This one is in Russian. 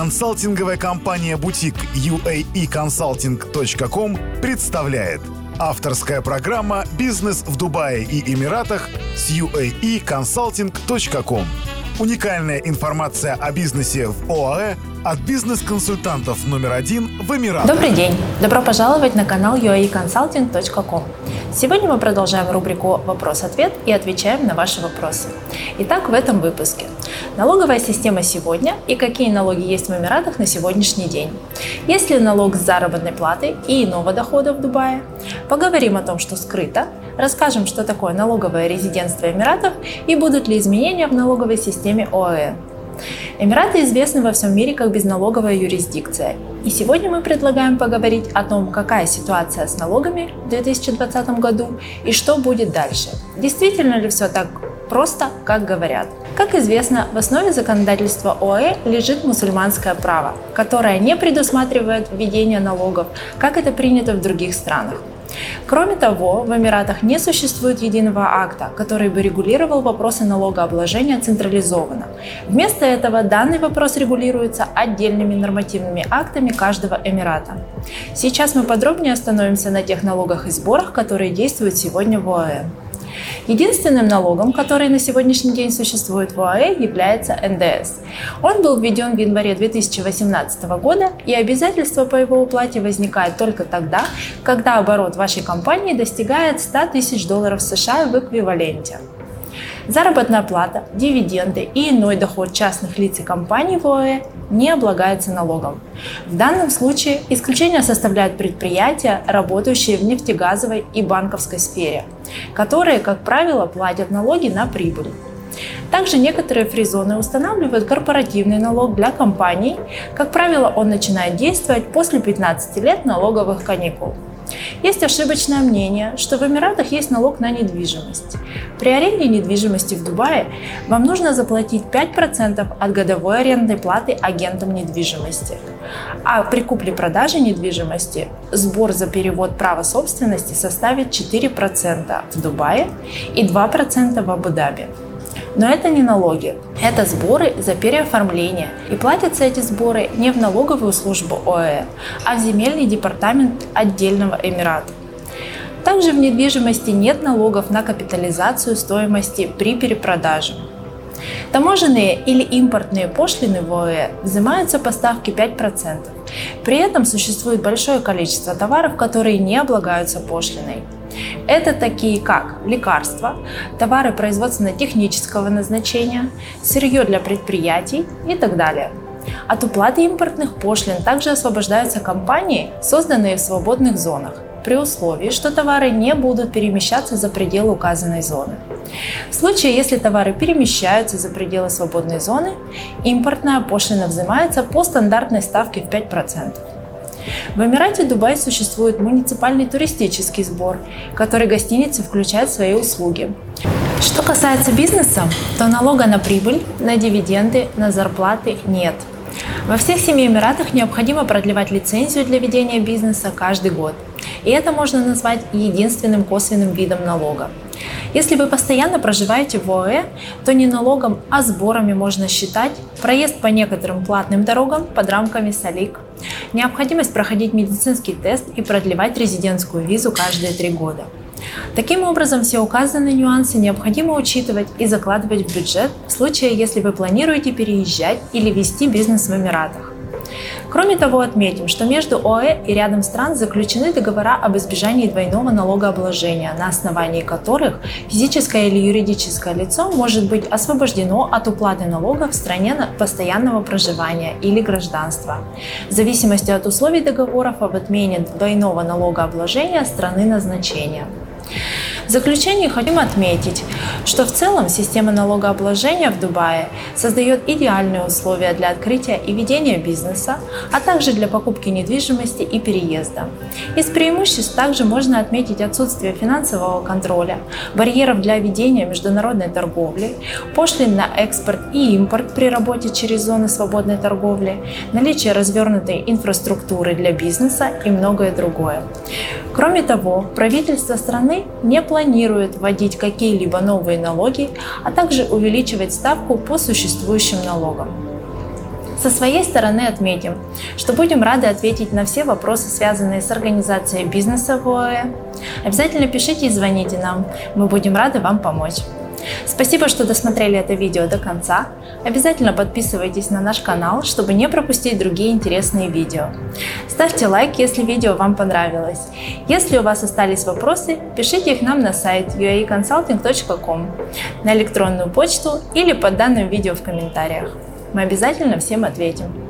Консалтинговая компания «Бутик» uaeconsulting.com представляет Авторская программа «Бизнес в Дубае и Эмиратах» с uaeconsulting.com Уникальная информация о бизнесе в ОАЭ от бизнес-консультантов номер один в Эмиратах. Добрый день! Добро пожаловать на канал uaeconsulting.com. Сегодня мы продолжаем рубрику «Вопрос-ответ» и отвечаем на ваши вопросы. Итак, в этом выпуске. Налоговая система сегодня и какие налоги есть в Эмиратах на сегодняшний день. Есть ли налог с заработной платы и иного дохода в Дубае? Поговорим о том, что скрыто, расскажем, что такое налоговое резидентство Эмиратов и будут ли изменения в налоговой системе ОАЭ. Эмираты известны во всем мире как безналоговая юрисдикция. И сегодня мы предлагаем поговорить о том, какая ситуация с налогами в 2020 году и что будет дальше. Действительно ли все так просто, как говорят? Как известно, в основе законодательства ОАЭ лежит мусульманское право, которое не предусматривает введение налогов, как это принято в других странах. Кроме того, в Эмиратах не существует единого акта, который бы регулировал вопросы налогообложения централизованно. Вместо этого данный вопрос регулируется отдельными нормативными актами каждого Эмирата. Сейчас мы подробнее остановимся на тех налогах и сборах, которые действуют сегодня в ОАЭ. Единственным налогом, который на сегодняшний день существует в ОАЭ, является НДС. Он был введен в январе 2018 года, и обязательство по его уплате возникает только тогда, когда оборот вашей компании достигает 100 тысяч долларов США в эквиваленте. Заработная плата, дивиденды и иной доход частных лиц и компаний в ОАЭ не облагается налогом. В данном случае исключение составляют предприятия, работающие в нефтегазовой и банковской сфере, которые, как правило, платят налоги на прибыль. Также некоторые фризоны устанавливают корпоративный налог для компаний. Как правило, он начинает действовать после 15 лет налоговых каникул. Есть ошибочное мнение, что в Эмиратах есть налог на недвижимость. При аренде недвижимости в Дубае вам нужно заплатить 5% от годовой арендной платы агентам недвижимости. А при купле-продаже недвижимости сбор за перевод права собственности составит 4% в Дубае и 2% в Абу-Даби. Но это не налоги, это сборы за переоформление. И платятся эти сборы не в налоговую службу ОЭ, а в земельный департамент отдельного Эмирата. Также в недвижимости нет налогов на капитализацию стоимости при перепродаже. Таможенные или импортные пошлины в ОЭ взимаются по ставке 5%. При этом существует большое количество товаров, которые не облагаются пошлиной. Это такие как лекарства, товары производственно-технического назначения, сырье для предприятий и так далее. От уплаты импортных пошлин также освобождаются компании, созданные в свободных зонах, при условии, что товары не будут перемещаться за пределы указанной зоны. В случае, если товары перемещаются за пределы свободной зоны, импортная пошлина взимается по стандартной ставке в 5%. В Эмирате Дубай существует муниципальный туристический сбор, который гостиницы включают в свои услуги. Что касается бизнеса, то налога на прибыль, на дивиденды, на зарплаты нет. Во всех семи Эмиратах необходимо продлевать лицензию для ведения бизнеса каждый год. И это можно назвать единственным косвенным видом налога. Если вы постоянно проживаете в ОАЭ, то не налогом, а сборами можно считать проезд по некоторым платным дорогам под рамками САЛИК, необходимость проходить медицинский тест и продлевать резидентскую визу каждые три года. Таким образом, все указанные нюансы необходимо учитывать и закладывать в бюджет в случае, если вы планируете переезжать или вести бизнес в Эмиратах. Кроме того, отметим, что между ОАЭ и рядом стран заключены договора об избежании двойного налогообложения, на основании которых физическое или юридическое лицо может быть освобождено от уплаты налога в стране постоянного проживания или гражданства, в зависимости от условий договоров об отмене двойного налогообложения страны назначения. В заключение хотим отметить, что в целом система налогообложения в Дубае создает идеальные условия для открытия и ведения бизнеса, а также для покупки недвижимости и переезда. Из преимуществ также можно отметить отсутствие финансового контроля, барьеров для ведения международной торговли, пошлин на экспорт и импорт при работе через зоны свободной торговли, наличие развернутой инфраструктуры для бизнеса и многое другое. Кроме того, правительство страны не планирует вводить какие-либо новые налоги, а также увеличивать ставку по существующим налогам. Со своей стороны отметим, что будем рады ответить на все вопросы, связанные с организацией бизнеса в ОАЭ. Обязательно пишите и звоните нам, мы будем рады вам помочь. Спасибо, что досмотрели это видео до конца. Обязательно подписывайтесь на наш канал, чтобы не пропустить другие интересные видео. Ставьте лайк, если видео вам понравилось. Если у вас остались вопросы, пишите их нам на сайт uaeconsulting.com, на электронную почту или под данным видео в комментариях. Мы обязательно всем ответим.